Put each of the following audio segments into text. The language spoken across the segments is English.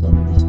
stop this.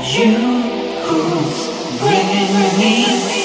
You who's bringing me.